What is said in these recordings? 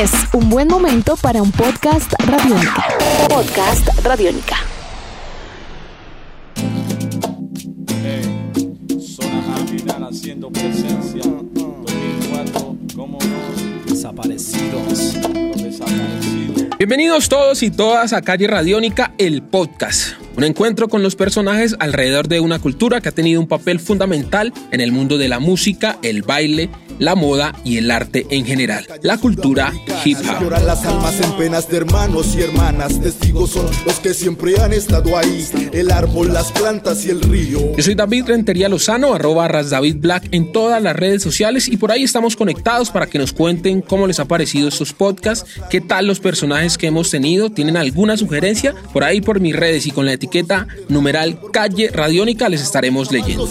Es un buen momento para un podcast radiónica. Podcast radiónica. Zona marginal haciendo presencia. 2004, ¿cómo no? Desaparecidos. Los desaparecidos. Bienvenidos todos y todas a Calle Radiónica, el podcast. Un encuentro con los personajes alrededor de una cultura que ha tenido un papel fundamental en el mundo de la música, el baile, la moda y el arte en general. La cultura hip hop. Lloran las almas en penas de hermanos y hermanas. Testigos son los que siempre han estado ahí. El árbol, las plantas y el río. Yo soy David Rentería Lozano, arroba David Black en todas las redes sociales y por ahí estamos conectados para que nos cuenten cómo les ha parecido estos podcasts, qué tal los personajes que hemos tenido, tienen alguna sugerencia, por ahí por mis redes y con la etiqueta numeral Calle Radiónica les estaremos leyendo.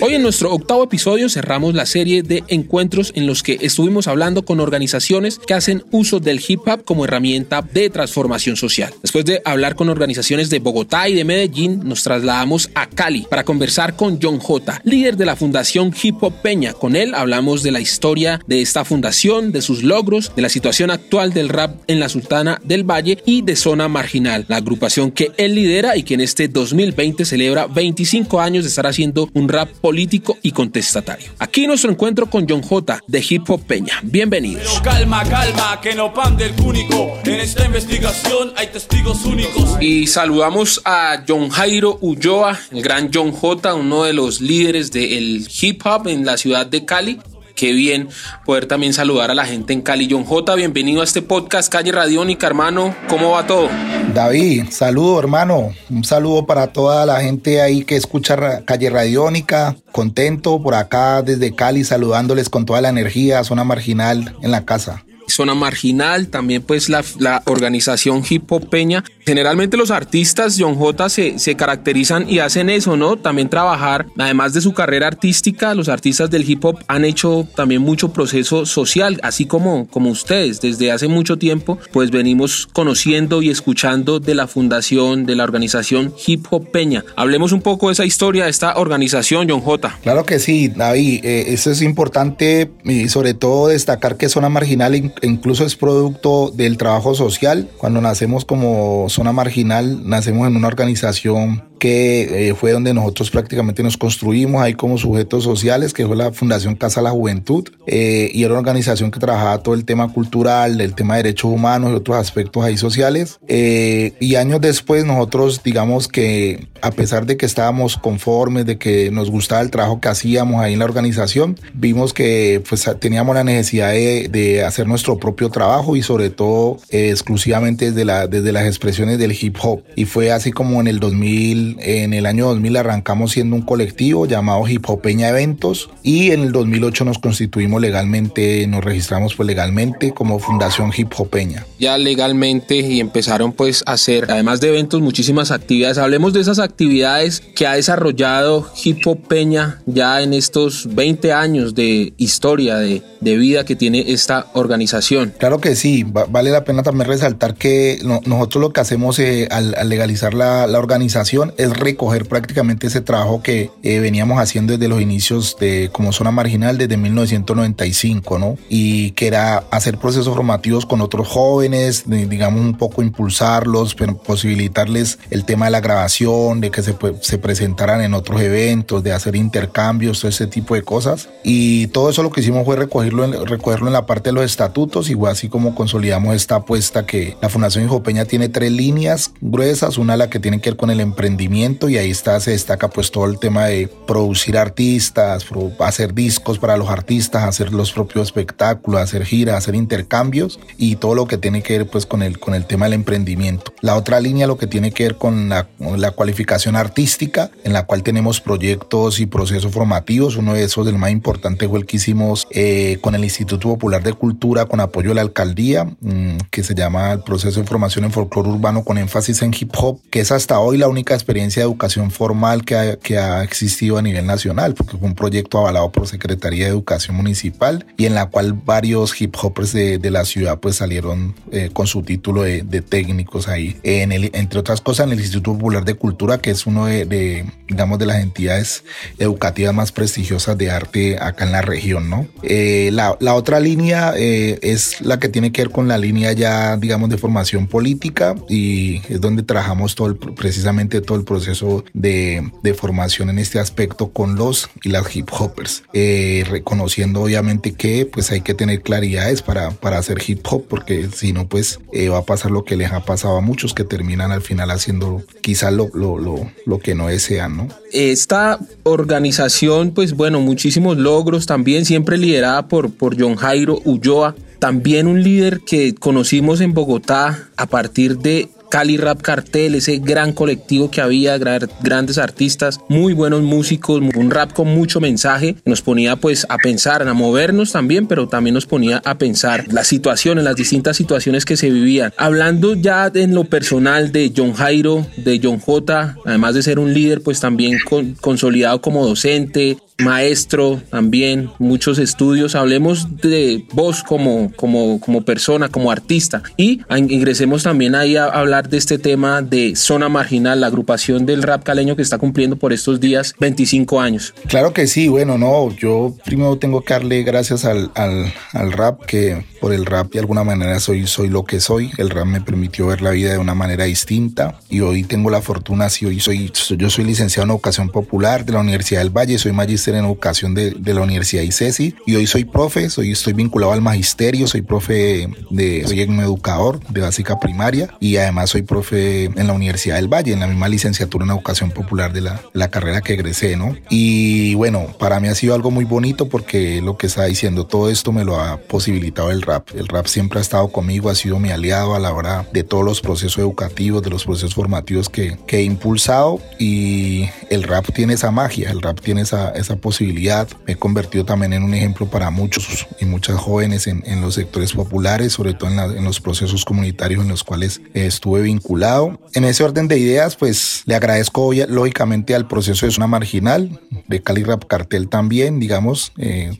Hoy en nuestro octavo episodio cerramos la serie de encuentros en los que estuvimos hablando con organizaciones que hacen uso del hip hop como herramienta de transformación social. Después de hablar con organizaciones de Bogotá y de Medellín, nos trasladamos a Cali para conversar con John J, líder de la Fundación Hip Hop Peña. Con él hablamos de la historia de esta fundación, de sus logros, de la situación actual del rap en la Sultana del Valle y de Zona Marginal, la agrupación que él lidera y que en este 2020 celebra 25 años de estar haciendo un rap político y contestatario. Aquí nuestro encuentro con John J de Hip Hop Peña. Bienvenidos. Pero calma, calma, que no pan del cúnico. En esta investigación hay testigos únicos. Y saludamos a John Jairo Ulloa, el gran John J, uno de los líderes del hip hop en la ciudad de Cali. Qué bien poder también saludar a la gente en Cali. John J, bienvenido a este podcast Calle Radiónica, hermano. ¿Cómo va todo? David, saludo hermano, un saludo para toda la gente ahí que escucha Calle Radiónica, contento por acá desde Cali saludándoles con toda la energía, zona marginal en la casa. Zona Marginal, también pues la, la organización Hip Hop Peña. Generalmente los artistas John J se, se caracterizan y hacen eso, ¿no? También trabajar, además de su carrera artística, los artistas del hip hop han hecho también mucho proceso social, así como, como ustedes. Desde hace mucho tiempo, pues venimos conociendo y escuchando de la fundación, de la organización Hip Hop Peña. Hablemos un poco de esa historia de esta organización, John J. Claro que sí, David, eh, eso es importante y sobre todo destacar que Zona Marginal in- incluso es producto del trabajo social. Cuando nacemos como Zona Marginal, nacemos en una organización que eh, fue donde nosotros prácticamente nos construimos ahí como sujetos sociales, que fue la Fundación Casa de la Juventud, eh, y era una organización que trabajaba todo el tema cultural, el tema de derechos humanos y otros aspectos ahí sociales. Eh, y años después nosotros, digamos que a pesar de que estábamos conformes, de que nos gustaba el trabajo que hacíamos ahí en la organización, vimos que pues teníamos la necesidad de, de hacer nuestro propio trabajo y sobre todo eh, exclusivamente desde, la, desde las expresiones del hip hop. Y fue así como en el 2000, en el año 2000 arrancamos siendo un colectivo llamado Hip Hop Peña Eventos y en el 2008 nos constituimos legalmente, nos registramos pues legalmente como Fundación Hip Hop Peña. ya legalmente y empezaron pues a hacer, además de eventos, muchísimas actividades. Hablemos de esas actividades que ha desarrollado Hip Hop Peña ya en estos 20 años de historia, de, de vida que tiene esta organización. Claro que sí, va- vale la pena también resaltar que no- nosotros lo que hacemos eh, al, al legalizar la, la organización es recoger prácticamente ese trabajo que eh, veníamos haciendo desde los inicios de como zona marginal desde 1995, ¿no? Y que era hacer procesos formativos con otros jóvenes, digamos un poco impulsarlos, posibilitarles el tema de la grabación, de que se, se presentaran en otros eventos, de hacer intercambios, todo ese tipo de cosas. Y todo eso lo que hicimos fue recogerlo en, recogerlo en la parte de los estatutos, igual así como consolidamos esta apuesta que la Fundación Hijo Peña tiene tres líneas gruesas, una la que tiene que ver con el emprendimiento y ahí está, se destaca pues todo el tema de producir artistas, hacer discos para los artistas, hacer los propios espectáculos, hacer giras, hacer intercambios y todo lo que tiene que ver pues con el, con el tema del emprendimiento. La otra línea lo que tiene que ver con la, con la cualificación artística, en la cual tenemos proyectos y procesos formativos. Uno de esos, el más importante, fue el que hicimos eh, con el Instituto Popular de Cultura con apoyo de la alcaldía, mm, que se llama el proceso de formación en folclore urbano con énfasis en hip hop, que es hasta hoy la única experiencia de educación formal que ha, que ha existido a nivel nacional, porque fue un proyecto avalado por Secretaría de Educación Municipal y en la cual varios hip hoppers de, de la ciudad pues salieron eh, con su título de, de, técnicos ahí. En el, entre otras cosas, en el Instituto Popular de Cultura, que es uno de, de, digamos, de las entidades educativas más prestigiosas de arte acá en la región, ¿no? Eh, la, la, otra línea eh, es la que tiene que ver con la línea ya, digamos, de formación política y es donde trabajamos todo el, precisamente todo el proceso de, de, formación en este aspecto con los y las hip hoppers, eh, reconociendo obviamente que pues hay que tener claridades para, para hacer hip hop, porque si no pues eh, va a pasar lo que les ha pasado a muchos que terminan al final haciendo quizás lo, lo, lo, lo que no desean, ¿no? Esta organización pues bueno, muchísimos logros también, siempre liderada por, por John Jairo Ulloa, también un líder que conocimos en Bogotá a partir de Cali Rap Cartel, ese gran colectivo que había, grandes artistas, muy buenos músicos, un rap con mucho mensaje, nos ponía pues a pensar, a movernos también, pero también nos ponía a pensar las situaciones, las distintas situaciones que se vivían. Hablando ya en lo personal de John Jairo, de John J, además de ser un líder, pues también con, consolidado como docente, maestro también, muchos estudios. Hablemos de vos como, como, como persona, como artista. Y ingresemos también ahí a hablar de este tema de Zona Marginal, la agrupación del rap caleño que está cumpliendo por estos días 25 años. Claro que sí, bueno, no, yo primero tengo que darle gracias al, al, al rap, que por el rap de alguna manera soy, soy lo que soy. El rap me permitió ver la vida de una manera distinta y hoy tengo la fortuna, si hoy soy, yo soy licenciado en educación popular de la Universidad del Valle, soy magíster en educación de, de, la Universidad ICESI y hoy soy profe, soy, estoy vinculado al magisterio, soy profe de, soy un educador de básica primaria y además soy profe en la Universidad del Valle, en la misma licenciatura en educación popular de la, la carrera que egresé, ¿no? Y bueno, para mí ha sido algo muy bonito porque lo que está diciendo, todo esto me lo ha posibilitado el rap. El rap siempre ha estado conmigo, ha sido mi aliado a la hora de todos los procesos educativos, de los procesos formativos que, que he impulsado y el rap tiene esa magia, el rap tiene esa, esa posibilidad me he convertido también en un ejemplo para muchos y muchas jóvenes en, en los sectores populares, sobre todo en, la, en, los procesos comunitarios en los cuales estuve vinculado. En ese orden de ideas, pues le agradezco lógicamente al proceso de zona marginal, de Cali Rap Cartel también, digamos. Eh,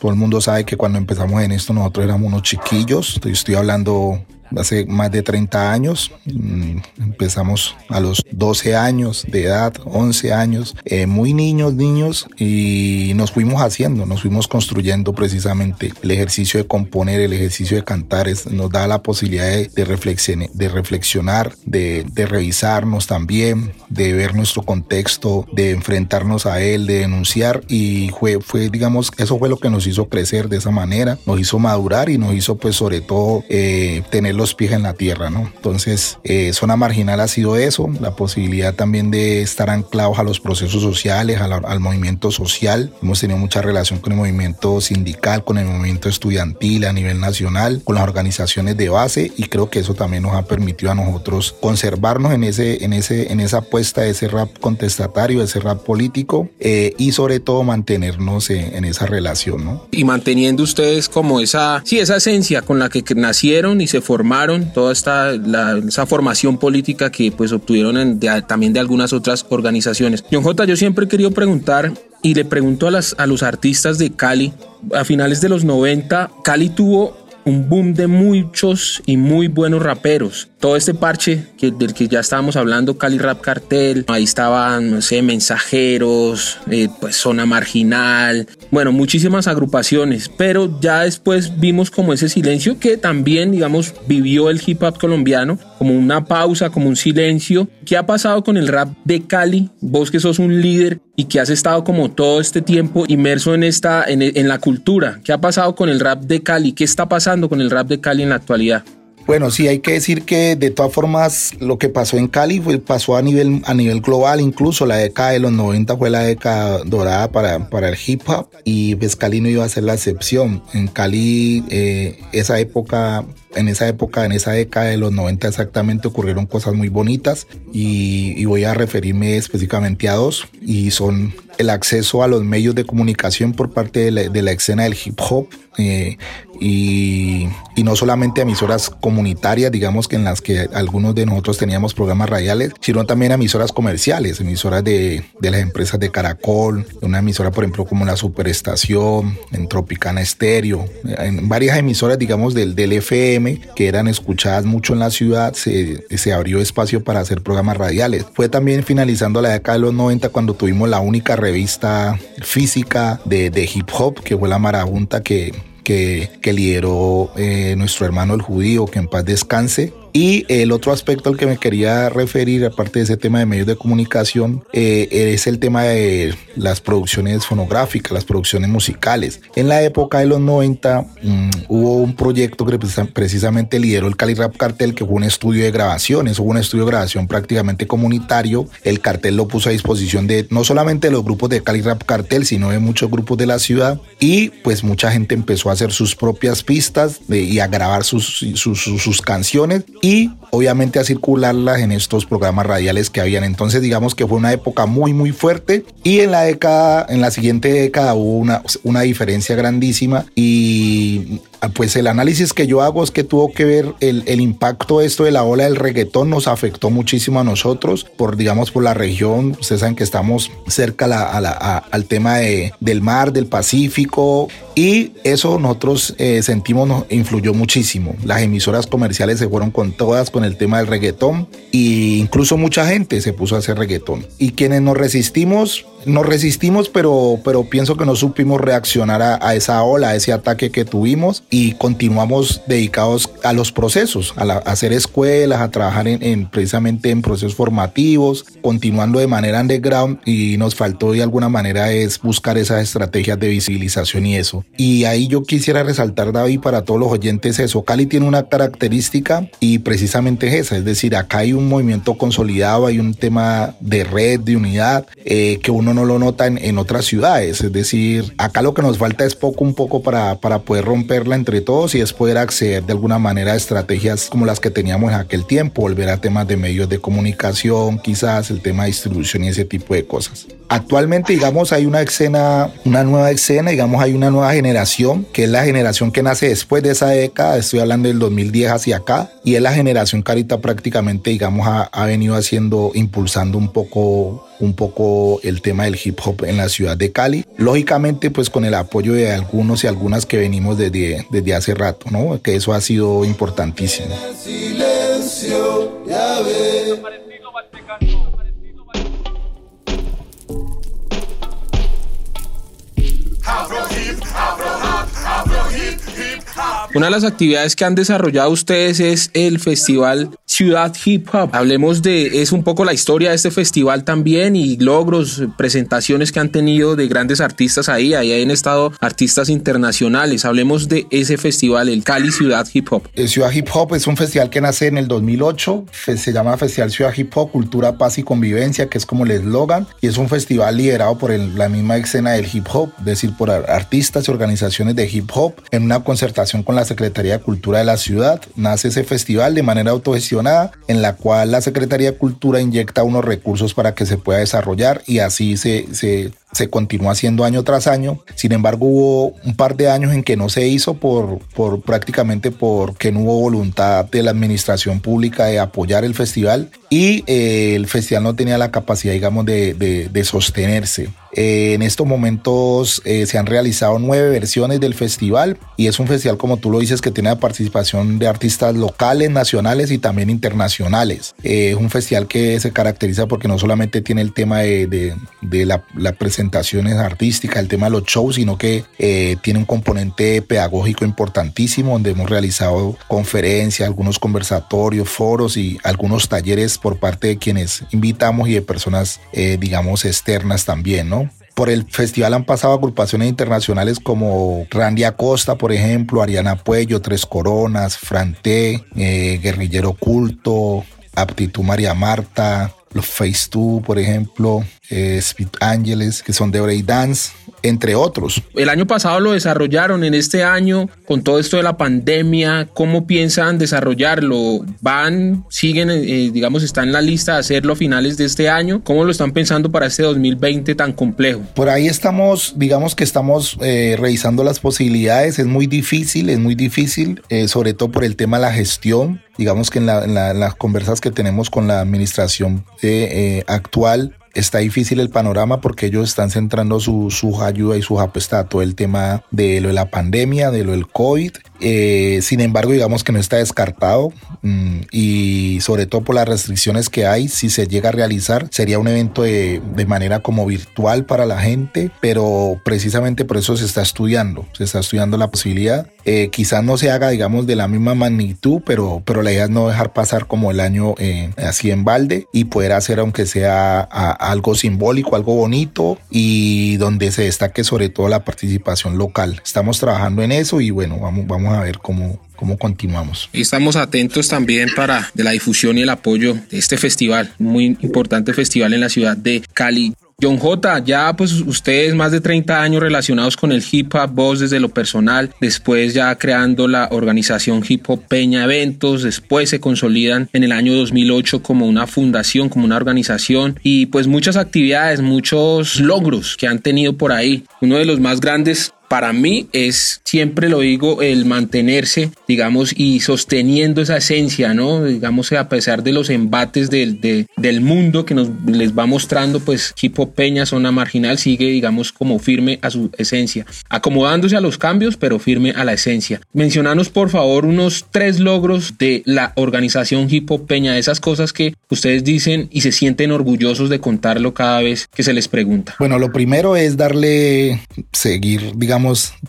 todo el mundo sabe que cuando empezamos en esto nosotros éramos unos chiquillos, estoy, estoy hablando hace más de 30 años. Empezamos a los 12 años de edad, 11 años, eh, muy niños, niños, y nos fuimos haciendo, nos fuimos construyendo precisamente el ejercicio de componer, el ejercicio de cantar, es, nos da la posibilidad de, de, reflexión, de reflexionar, de, de revisarnos también, de ver nuestro contexto, de enfrentarnos a él, de denunciar, y fue, fue, digamos, eso fue lo que nos hizo crecer de esa manera, nos hizo madurar y nos hizo, pues, sobre todo, eh, tener los pies en la tierra, ¿no? Entonces, eh, zona marginal ha sido eso, la posibilidad también de estar anclados a los procesos sociales, al movimiento social. Hemos tenido mucha relación con el movimiento sindical, con el movimiento estudiantil a nivel nacional, con las organizaciones de base y creo que eso también nos ha permitido a nosotros conservarnos en ese, en ese, en esa apuesta de ese rap contestatario, de ese rap político eh, y sobre todo mantenernos en, en, esa relación, ¿no? Y manteniendo ustedes como esa, sí, esa esencia con la que nacieron y se formaron, toda esta, esa formación política que pues obtuvieron también de algunas otras organizaciones. John J, yo siempre he querido preguntar y le pregunto a, las, a los artistas de Cali, a finales de los 90, Cali tuvo un boom de muchos y muy buenos raperos. Todo este parche que, del que ya estábamos hablando, Cali Rap Cartel, ahí estaban, no sé, mensajeros, eh, pues zona marginal, bueno, muchísimas agrupaciones, pero ya después vimos como ese silencio que también, digamos, vivió el hip hop colombiano, como una pausa, como un silencio. ¿Qué ha pasado con el rap de Cali? Vos que sos un líder y que has estado como todo este tiempo inmerso en esta, en, en la cultura. ¿Qué ha pasado con el rap de Cali? ¿Qué está pasando con el rap de Cali en la actualidad? Bueno, sí, hay que decir que de todas formas lo que pasó en Cali fue, pasó a nivel, a nivel global, incluso la década de los 90 fue la década dorada para, para el hip hop y pues Cali no iba a ser la excepción. En Cali eh, esa época En esa época, en esa década de los 90 exactamente, ocurrieron cosas muy bonitas y, y voy a referirme específicamente a dos y son el acceso a los medios de comunicación por parte de la, de la escena del hip hop eh, y, y, no solamente emisoras comunitarias, digamos que en las que algunos de nosotros teníamos programas radiales, sino también emisoras comerciales, emisoras de, de las empresas de Caracol, una emisora por ejemplo como la Superestación, en Tropicana Estéreo, en varias emisoras digamos del, del FM que eran escuchadas mucho en la ciudad, se, se abrió espacio para hacer programas radiales. Fue también finalizando la década de los 90 cuando tuvimos la única revista física de, de hip hop, que fue la Marabunta que, que, que lideró eh, nuestro hermano el judío, que en paz descanse. Y el otro aspecto al que me quería referir, aparte de ese tema de medios de comunicación, eh, es el tema de las producciones fonográficas, las producciones musicales. En la época de los 90 mmm, hubo un proyecto que precisamente lideró el Cali Rap Cartel, que fue un estudio de grabaciones, hubo un estudio de grabación prácticamente comunitario. El cartel lo puso a disposición de no solamente de los grupos de Cali Rap Cartel, sino de muchos grupos de la ciudad. Y pues mucha gente empezó a hacer sus propias pistas de, y a grabar sus, sus, sus, sus canciones y obviamente a circularlas en estos programas radiales que habían. Entonces digamos que fue una época muy muy fuerte y en la década, en la siguiente década hubo una, una diferencia grandísima y pues el análisis que yo hago es que tuvo que ver el, el, impacto esto de la ola del reggaetón nos afectó muchísimo a nosotros por digamos por la región. Ustedes saben que estamos cerca la, a la, a, al tema de, del mar del Pacífico y eso nosotros eh, sentimos nos influyó muchísimo. Las emisoras comerciales se fueron con todas con el tema del reggaetón e incluso mucha gente se puso a hacer reggaetón. Y quienes nos resistimos nos resistimos, pero, pero pienso que no supimos reaccionar a, esa ola, a ese ataque que tuvimos y continuamos dedicados a los procesos, a, hacer escuelas, a trabajar en, en, precisamente en procesos formativos, continuando de manera underground y nos faltó de alguna manera es buscar esas estrategias de visibilización y eso. Y ahí yo quisiera resaltar, David, para todos los oyentes eso. Cali tiene una característica y precisamente es esa, es decir, acá hay un movimiento consolidado, hay un tema de red, de unidad, eh, que no lo nota en, en, otras ciudades. Es decir, acá lo que nos falta es poco un poco para, para poder romperla entre todos y es poder acceder de alguna manera a estrategias como las que teníamos en aquel tiempo, volver a temas de medios de comunicación, quizás el tema de distribución y ese tipo de cosas. Actualmente, digamos, hay una escena, una nueva escena, digamos, hay una nueva generación, que es la generación que nace después de esa década, estoy hablando del 2010 hacia acá, y es la generación que ahorita prácticamente, digamos, ha, venido haciendo, impulsando un poco un poco el tema del hip hop en la ciudad de Cali. Lógicamente, pues con el apoyo de algunos y algunas que venimos desde, desde hace rato, ¿no? Que eso ha sido importantísimo. Silencio, ya Una de las actividades que han desarrollado ustedes es el festival Ciudad Hip Hop. Hablemos de, es un poco la historia de este festival también y logros, presentaciones que han tenido de grandes artistas ahí. Ahí han estado artistas internacionales. Hablemos de ese festival, el Cali Ciudad Hip Hop. El Ciudad Hip Hop es un festival que nace en el 2008. Se llama Festival Ciudad Hip Hop, Cultura, Paz y Convivencia, que es como el eslogan. Y es un festival liderado por el, la misma escena del hip hop, es decir, por artistas y organizaciones de hip hop en una concertación con la Secretaría de Cultura de la ciudad. Nace ese festival de manera autogestionada en la cual la Secretaría de Cultura inyecta unos recursos para que se pueda desarrollar y así se, se, se continúa haciendo año tras año. Sin embargo, hubo un par de años en que no se hizo por, por prácticamente porque no hubo voluntad de la administración pública de apoyar el festival y eh, el festival no tenía la capacidad, digamos, de, de, de sostenerse. Eh, en estos momentos eh, se han realizado nueve versiones del festival y es un festival, como tú lo dices, que tiene la participación de artistas locales, nacionales y también internacionales. Eh, es un festival que se caracteriza porque no solamente tiene el tema de, de, de la, la, presentaciones artísticas, el tema de los shows, sino que eh, tiene un componente pedagógico importantísimo donde hemos realizado conferencias, algunos conversatorios, foros y algunos talleres por parte de quienes invitamos y de personas, eh, digamos, externas también, ¿no? Por el festival han pasado agrupaciones internacionales como Randy Acosta, por ejemplo, Ariana Puello, Tres Coronas, Franté, eh, Guerrillero Culto, Aptitud María Marta, los Face 2, por ejemplo, eh, Speed Angeles, que son de dance. Entre otros. El año pasado lo desarrollaron, en este año, con todo esto de la pandemia, ¿cómo piensan desarrollarlo? ¿Van, siguen, eh, digamos, están en la lista de hacerlo a finales de este año? ¿Cómo lo están pensando para este 2020 tan complejo? Por ahí estamos, digamos que estamos eh, revisando las posibilidades, es muy difícil, es muy difícil, eh, sobre todo por el tema de la gestión. Digamos que en, las conversas que tenemos con la administración actual, está difícil el panorama porque ellos están centrando su, su ayuda y su apuesta a todo el tema de lo de la pandemia, de lo del COVID eh, sin embargo, digamos que no está descartado mm, y sobre todo por las restricciones que hay, si se llega a realizar, sería un evento de, manera como virtual para la gente, pero precisamente por eso se está estudiando, se está estudiando la posibilidad. Eh, quizás no se haga, digamos, de la misma magnitud, pero, pero la idea es no dejar pasar como el año eh, así en balde y poder hacer, aunque sea algo simbólico, algo bonito y donde se destaque sobre todo la participación local. Estamos trabajando en eso y bueno, vamos, vamos a ver cómo, cómo continuamos. estamos atentos también para de la difusión y el apoyo de este festival, muy importante festival en la ciudad de Cali. John J, ya pues ustedes más de 30 años relacionados con el hip hop, vos desde lo personal, después ya creando la organización Hip Hop Peña Eventos, después se consolidan en el año 2008 como una fundación, como una organización y pues muchas actividades, muchos logros que han tenido por ahí. Uno de los más grandes para mí es, siempre lo digo, el mantenerse, digamos, y sosteniendo esa esencia, ¿no? Digamos, a pesar de los embates del, del mundo que nos les va mostrando, pues Hip Peña, zona marginal, sigue, digamos, como firme a su esencia, acomodándose a los cambios, pero firme a la esencia. Mencionanos, por favor, unos tres logros de la organización Hip Peña, esas cosas que ustedes dicen y se sienten orgullosos de contarlo cada vez que se les pregunta. Bueno, lo primero es darle, seguir, digamos,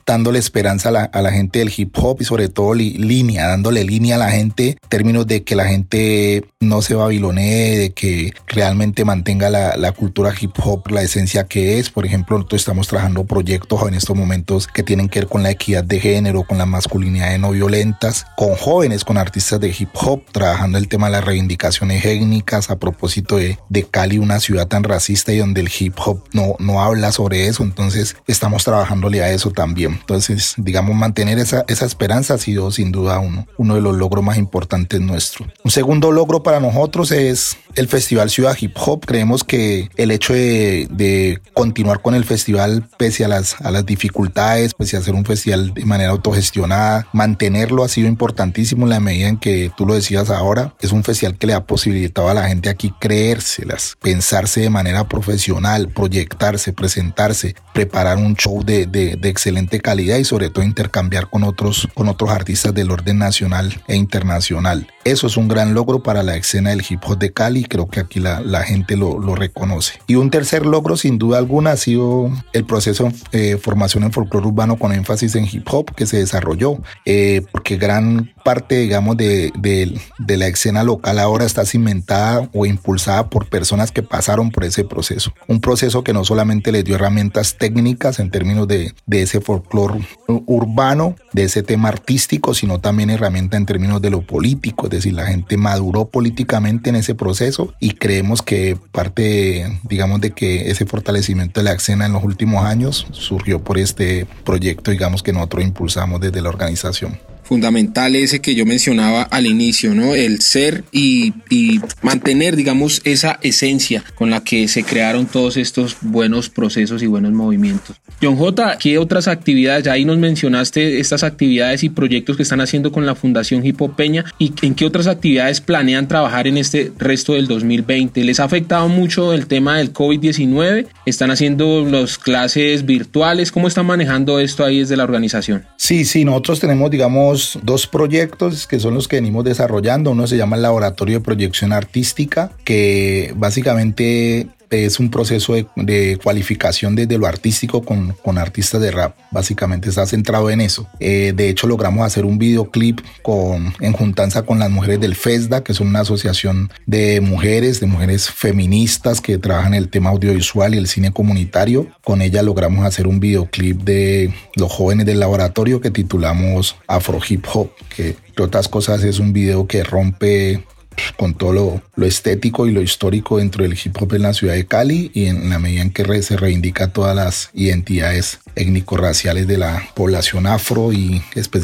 dándole esperanza a la, gente del hip hop y sobre todo línea, dándole línea a la gente en términos de que la gente no se babilonee, de que realmente mantenga la, la, cultura hip hop, la esencia que es. Por ejemplo, nosotros estamos trabajando proyectos en estos momentos que tienen que ver con la equidad de género, con la masculinidad no violentas, con jóvenes, con artistas de hip hop, trabajando el tema de las reivindicaciones étnicas a propósito de, de Cali, una ciudad tan racista y donde el hip hop no, no habla sobre eso. Entonces estamos trabajándole a eso también. Entonces, digamos, mantener esa, esa esperanza ha sido sin duda uno, uno de los logros más importantes nuestros. Un segundo logro para nosotros es el Festival Ciudad Hip Hop. Creemos que el hecho de, de continuar con el festival pese a las, a las dificultades, pese a hacer un festival de manera autogestionada, mantenerlo ha sido importantísimo en la medida en que tú lo decías ahora, es un festival que le ha posibilitado a la gente aquí creérselas, pensarse de manera profesional, proyectarse, presentarse, preparar un show de, de, de excelente calidad y sobre todo intercambiar con otros, con otros artistas del orden nacional e internacional. Eso es un gran logro para la escena del hip hop de Cali creo que aquí la, la gente lo, lo, reconoce. Y un tercer logro sin duda alguna ha sido el proceso de eh, formación en folclore urbano con énfasis en hip hop que se desarrolló, eh, porque gran parte, digamos, de, de, la escena local ahora está cimentada o impulsada por personas que pasaron por ese proceso. Un proceso que no solamente les dio herramientas técnicas en términos de, de ese folclore urbano, de ese tema artístico, sino también herramienta en términos de lo político, es decir, la gente maduró políticamente en ese proceso y creemos que parte, digamos, de que ese fortalecimiento de la escena en los últimos años surgió por este proyecto, digamos, que nosotros impulsamos desde la organización fundamental ese que yo mencionaba al inicio, ¿no? El ser y, mantener, digamos, esa esencia con la que se crearon todos estos buenos procesos y buenos movimientos. John J, ¿qué otras actividades? Ya ahí nos mencionaste estas actividades y proyectos que están haciendo con la Fundación Hipopeña y en qué otras actividades planean trabajar en este resto del 2020. ¿Les ha afectado mucho el tema del COVID-19? ¿Están haciendo las clases virtuales? ¿Cómo están manejando esto ahí desde la organización? Sí, sí, nosotros tenemos, digamos, dos proyectos que son los que venimos desarrollando. Uno se llama el Laboratorio de Proyección Artística, que básicamente es un proceso de, cualificación desde lo artístico con, con, artistas de rap. Básicamente está centrado en eso. Eh, de hecho, logramos hacer un videoclip con, en juntanza con las mujeres del FESDA, que son una asociación de mujeres, de mujeres feministas que trabajan el tema audiovisual y el cine comunitario. Con ella logramos hacer un videoclip de los jóvenes del laboratorio que titulamos Afro Hip Hop, que entre otras cosas es un video que rompe con todo lo, estético y lo histórico dentro del hip hop en la ciudad de Cali y en la medida en que se reivindica todas las identidades étnico-raciales de la población afro y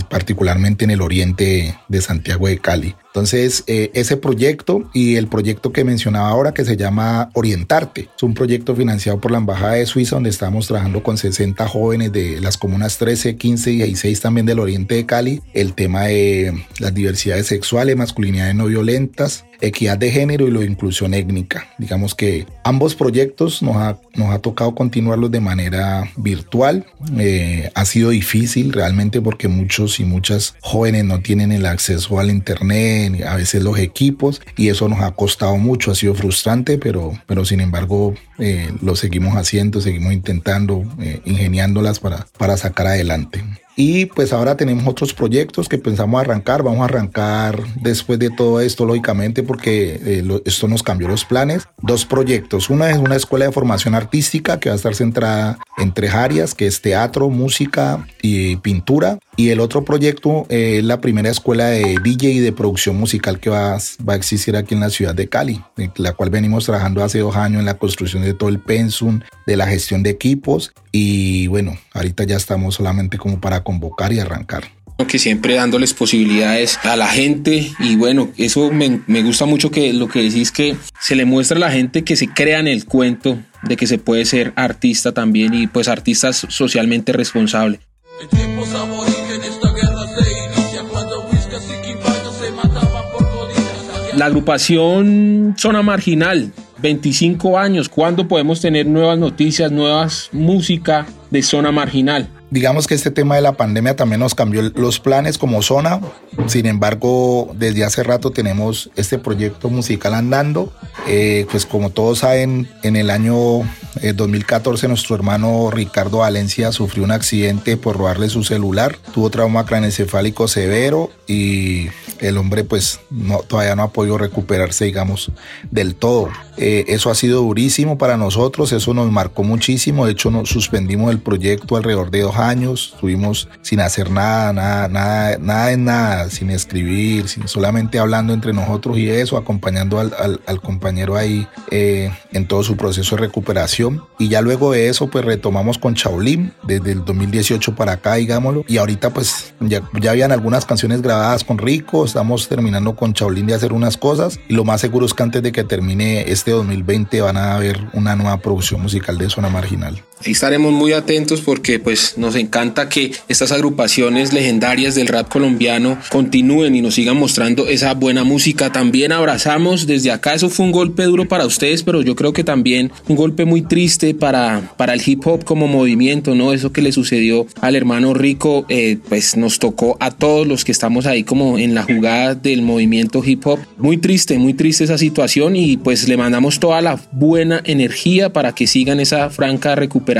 particularmente en el oriente de Santiago de Cali. Entonces, eh, ese proyecto y el proyecto que mencionaba ahora que se llama Orientarte, es un proyecto financiado por la Embajada de Suiza donde estamos trabajando con 60 jóvenes de las comunas 13, 15 y 16 también del oriente de Cali, el tema de las diversidades sexuales, masculinidades no violentas, equidad de género y la inclusión étnica. Digamos que ambos proyectos nos ha, nos ha tocado continuarlos de manera virtual. Eh, ha sido difícil realmente porque muchos y muchas jóvenes no tienen el acceso al internet, a veces los equipos, y eso nos ha costado mucho, ha sido frustrante, pero, pero sin embargo eh, lo seguimos haciendo, seguimos intentando, eh, ingeniándolas para, para sacar adelante. Y pues ahora tenemos otros proyectos que pensamos arrancar. Vamos a arrancar después de todo esto, lógicamente, porque eh, esto nos cambió los planes. Dos proyectos. Una es una escuela de formación artística que va a estar centrada en tres áreas, que es teatro, música y pintura. Y el otro proyecto es la primera escuela de DJ y de producción musical que va, va a existir aquí en la ciudad de Cali, en la cual venimos trabajando hace dos años en la construcción de todo el pensum, de la gestión de equipos. Y bueno, ahorita ya estamos solamente como para convocar y arrancar que siempre dándoles posibilidades a la gente y bueno, eso me, me, gusta mucho que lo que decís que se le muestra a la gente que se crea en el cuento de que se puede ser artista también y pues artistas socialmente responsable. La agrupación Zona Marginal, 25 años, ¿cuándo podemos tener nuevas noticias, nuevas música de Zona Marginal? Digamos que este tema de la pandemia también nos cambió los planes como zona. Sin embargo, desde hace rato tenemos este proyecto musical andando. Eh, pues como todos saben, en el año 2014 eh, nuestro hermano Ricardo Valencia sufrió un accidente por robarle su celular. Tuvo trauma craneoencefálico severo y el hombre pues no, todavía no ha podido recuperarse, digamos, del todo. Eh, eso ha sido durísimo para nosotros, eso nos marcó muchísimo. De hecho, nos suspendimos el proyecto alrededor de dos años, estuvimos sin hacer nada, nada, nada, nada en nada, sin escribir, sin, solamente hablando entre nosotros y eso, acompañando al, al, compañero ahí eh, en todo su proceso de recuperación. Y ya luego de eso, pues retomamos con Shaolin desde el 2018 para acá, digámoslo. Y ahorita, pues ya, ya habían algunas canciones grabadas con Rico, estamos terminando con Shaolin de hacer unas cosas. Y lo más seguro es que antes de que termine este 2020 van a haber una nueva producción musical de Zona Marginal. Ahí estaremos muy atentos porque pues nos encanta que estas agrupaciones legendarias del rap colombiano continúen y nos sigan mostrando esa buena música. También abrazamos desde acá, eso fue un golpe duro para ustedes, pero yo creo que también un golpe muy triste para, para el hip hop como movimiento, ¿no? Eso que le sucedió al hermano Rico, eh, pues nos tocó a todos los que estamos ahí como en la jugada del movimiento hip hop. Muy triste, muy triste esa situación y pues le mandamos toda la buena energía para que sigan esa franca recuperación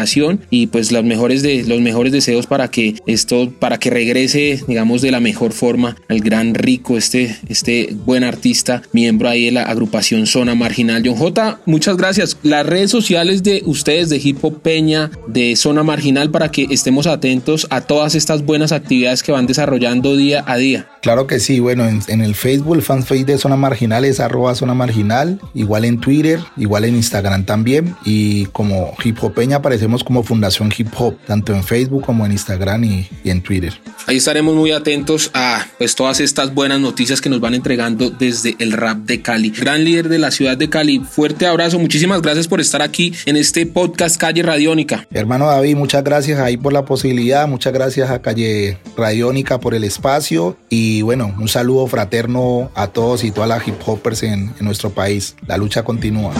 y pues los mejores de los mejores deseos para que esto para que regrese digamos de la mejor forma al gran rico este este buen artista miembro ahí de la agrupación Zona Marginal. John J muchas gracias. Las redes sociales de ustedes de Hip Hop Peña de Zona Marginal para que estemos atentos a todas estas buenas actividades que van desarrollando día a día claro que sí bueno en, el Facebook el fanpage de Zona Marginal es arroba Zona Marginal igual en Twitter igual en Instagram también y como Hip Hop Peña aparecemos como Fundación Hip Hop tanto en Facebook como en Instagram y, en Twitter. Ahí estaremos muy atentos a pues todas estas buenas noticias que nos van entregando desde el rap de Cali. Gran líder de la ciudad de Cali, fuerte abrazo, muchísimas gracias por estar aquí en este podcast Calle Radiónica. Hermano David, muchas gracias ahí por la posibilidad, muchas gracias a Calle Radiónica por el espacio y bueno, un saludo fraterno a todos y todas las hip hoppers en, en nuestro país. La lucha continúa.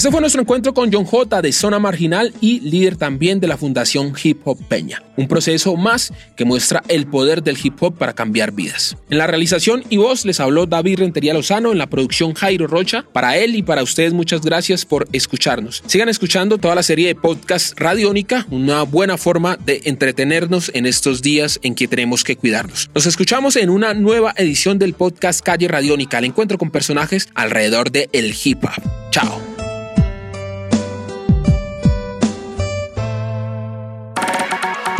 Este fue nuestro encuentro con John J de Zona Marginal y líder también de la Fundación Hip Hop Peña. Un proceso más que muestra el poder del hip hop para cambiar vidas. En la realización y voz les habló David Rentería Lozano, en la producción Jairo Rocha. Para él y para ustedes muchas gracias por escucharnos. Sigan escuchando toda la serie de podcast Radiónica, una buena forma de entretenernos en estos días en que tenemos que cuidarnos. Nos escuchamos en una nueva edición del podcast Calle Radiónica, el encuentro con personajes alrededor del el hip hop. Chao.